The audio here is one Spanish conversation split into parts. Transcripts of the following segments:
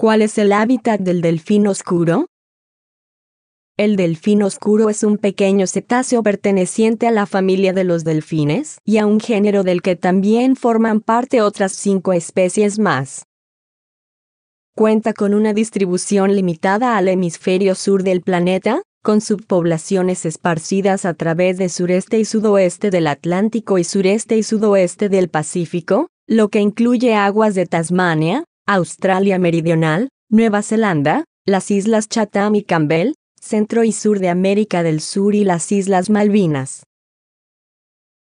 ¿Cuál es el hábitat del delfín oscuro? El delfín oscuro es un pequeño cetáceo perteneciente a la familia de los delfines y a un género del que también forman parte otras cinco especies más. Cuenta con una distribución limitada al hemisferio sur del planeta, con subpoblaciones esparcidas a través de sureste y sudoeste del Atlántico y sureste y sudoeste del Pacífico, lo que incluye aguas de Tasmania, Australia Meridional, Nueva Zelanda, las Islas Chatham y Campbell, centro y sur de América del Sur y las Islas Malvinas.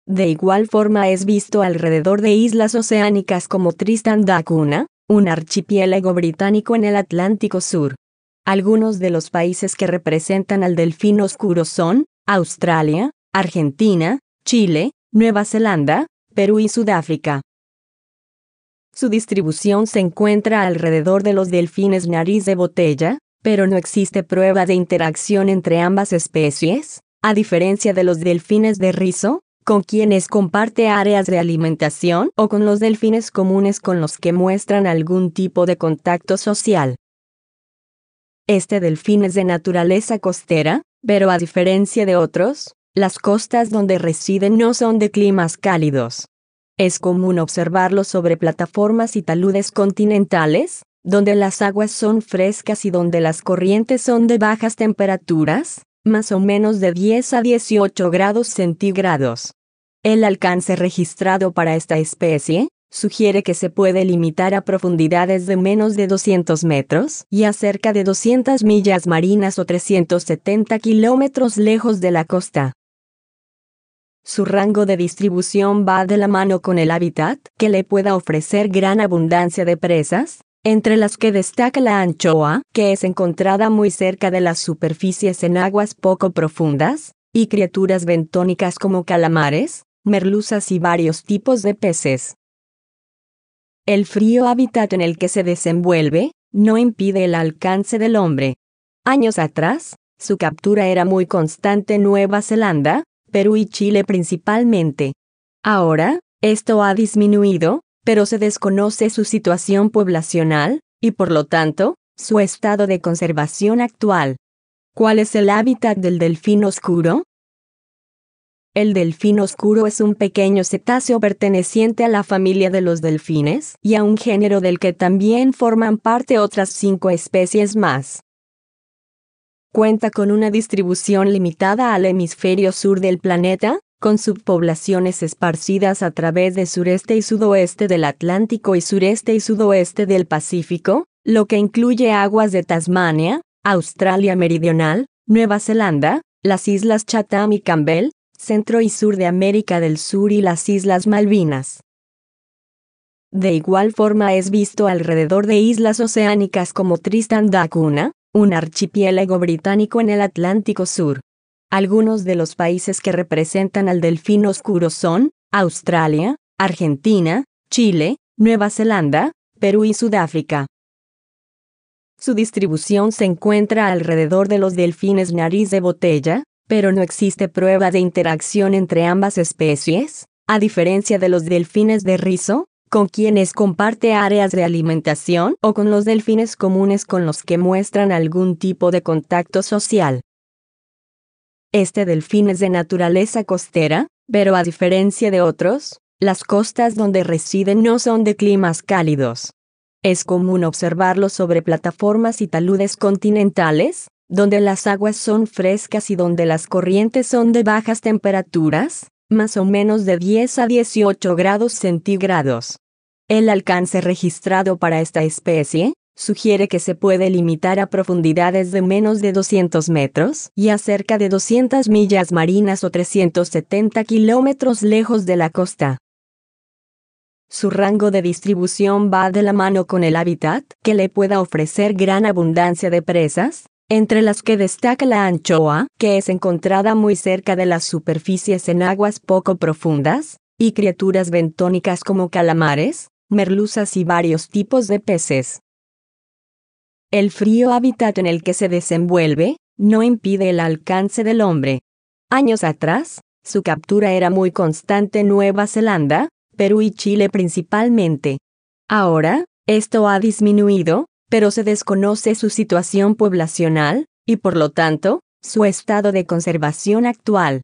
De igual forma es visto alrededor de islas oceánicas como Tristan da Cunha, un archipiélago británico en el Atlántico Sur. Algunos de los países que representan al delfín oscuro son Australia, Argentina, Chile, Nueva Zelanda, Perú y Sudáfrica. Su distribución se encuentra alrededor de los delfines nariz de botella, pero no existe prueba de interacción entre ambas especies, a diferencia de los delfines de rizo, con quienes comparte áreas de alimentación o con los delfines comunes con los que muestran algún tipo de contacto social. Este delfín es de naturaleza costera, pero a diferencia de otros, las costas donde residen no son de climas cálidos. Es común observarlos sobre plataformas y taludes continentales, donde las aguas son frescas y donde las corrientes son de bajas temperaturas, más o menos de 10 a 18 grados centígrados. El alcance registrado para esta especie sugiere que se puede limitar a profundidades de menos de 200 metros y a cerca de 200 millas marinas o 370 kilómetros lejos de la costa. Su rango de distribución va de la mano con el hábitat, que le pueda ofrecer gran abundancia de presas, entre las que destaca la anchoa, que es encontrada muy cerca de las superficies en aguas poco profundas, y criaturas bentónicas como calamares, merluzas y varios tipos de peces. El frío hábitat en el que se desenvuelve, no impide el alcance del hombre. Años atrás, su captura era muy constante en Nueva Zelanda, Perú y Chile principalmente. Ahora, esto ha disminuido, pero se desconoce su situación poblacional, y por lo tanto, su estado de conservación actual. ¿Cuál es el hábitat del delfín oscuro? El delfín oscuro es un pequeño cetáceo perteneciente a la familia de los delfines y a un género del que también forman parte otras cinco especies más. Cuenta con una distribución limitada al hemisferio sur del planeta, con subpoblaciones esparcidas a través de sureste y sudoeste del Atlántico y sureste y sudoeste del Pacífico, lo que incluye aguas de Tasmania, Australia Meridional, Nueva Zelanda, las Islas Chatham y Campbell, centro y sur de América del Sur y las Islas Malvinas. De igual forma es visto alrededor de islas oceánicas como Tristan da Cunha, un archipiélago británico en el Atlántico Sur. Algunos de los países que representan al delfín oscuro son Australia, Argentina, Chile, Nueva Zelanda, Perú y Sudáfrica. Su distribución se encuentra alrededor de los delfines nariz de botella, pero no existe prueba de interacción entre ambas especies, a diferencia de los delfines de rizo, con quienes comparte áreas de alimentación o con los delfines comunes con los que muestran algún tipo de contacto social. Este delfín es de naturaleza costera, pero a diferencia de otros, las costas donde residen no son de climas cálidos. Es común observarlo sobre plataformas y taludes continentales, donde las aguas son frescas y donde las corrientes son de bajas temperaturas, más o menos de 10 a 18 grados centígrados. El alcance registrado para esta especie, sugiere que se puede limitar a profundidades de menos de 200 metros y a cerca de 200 millas marinas o 370 kilómetros lejos de la costa. Su rango de distribución va de la mano con el hábitat, que le pueda ofrecer gran abundancia de presas, entre las que destaca la anchoa, que es encontrada muy cerca de las superficies en aguas poco profundas, y criaturas bentónicas como calamares, merluzas y varios tipos de peces. El frío hábitat en el que se desenvuelve no impide el alcance del hombre. Años atrás, su captura era muy constante en Nueva Zelanda, Perú y Chile principalmente. Ahora, esto ha disminuido, pero se desconoce su situación poblacional, y por lo tanto, su estado de conservación actual.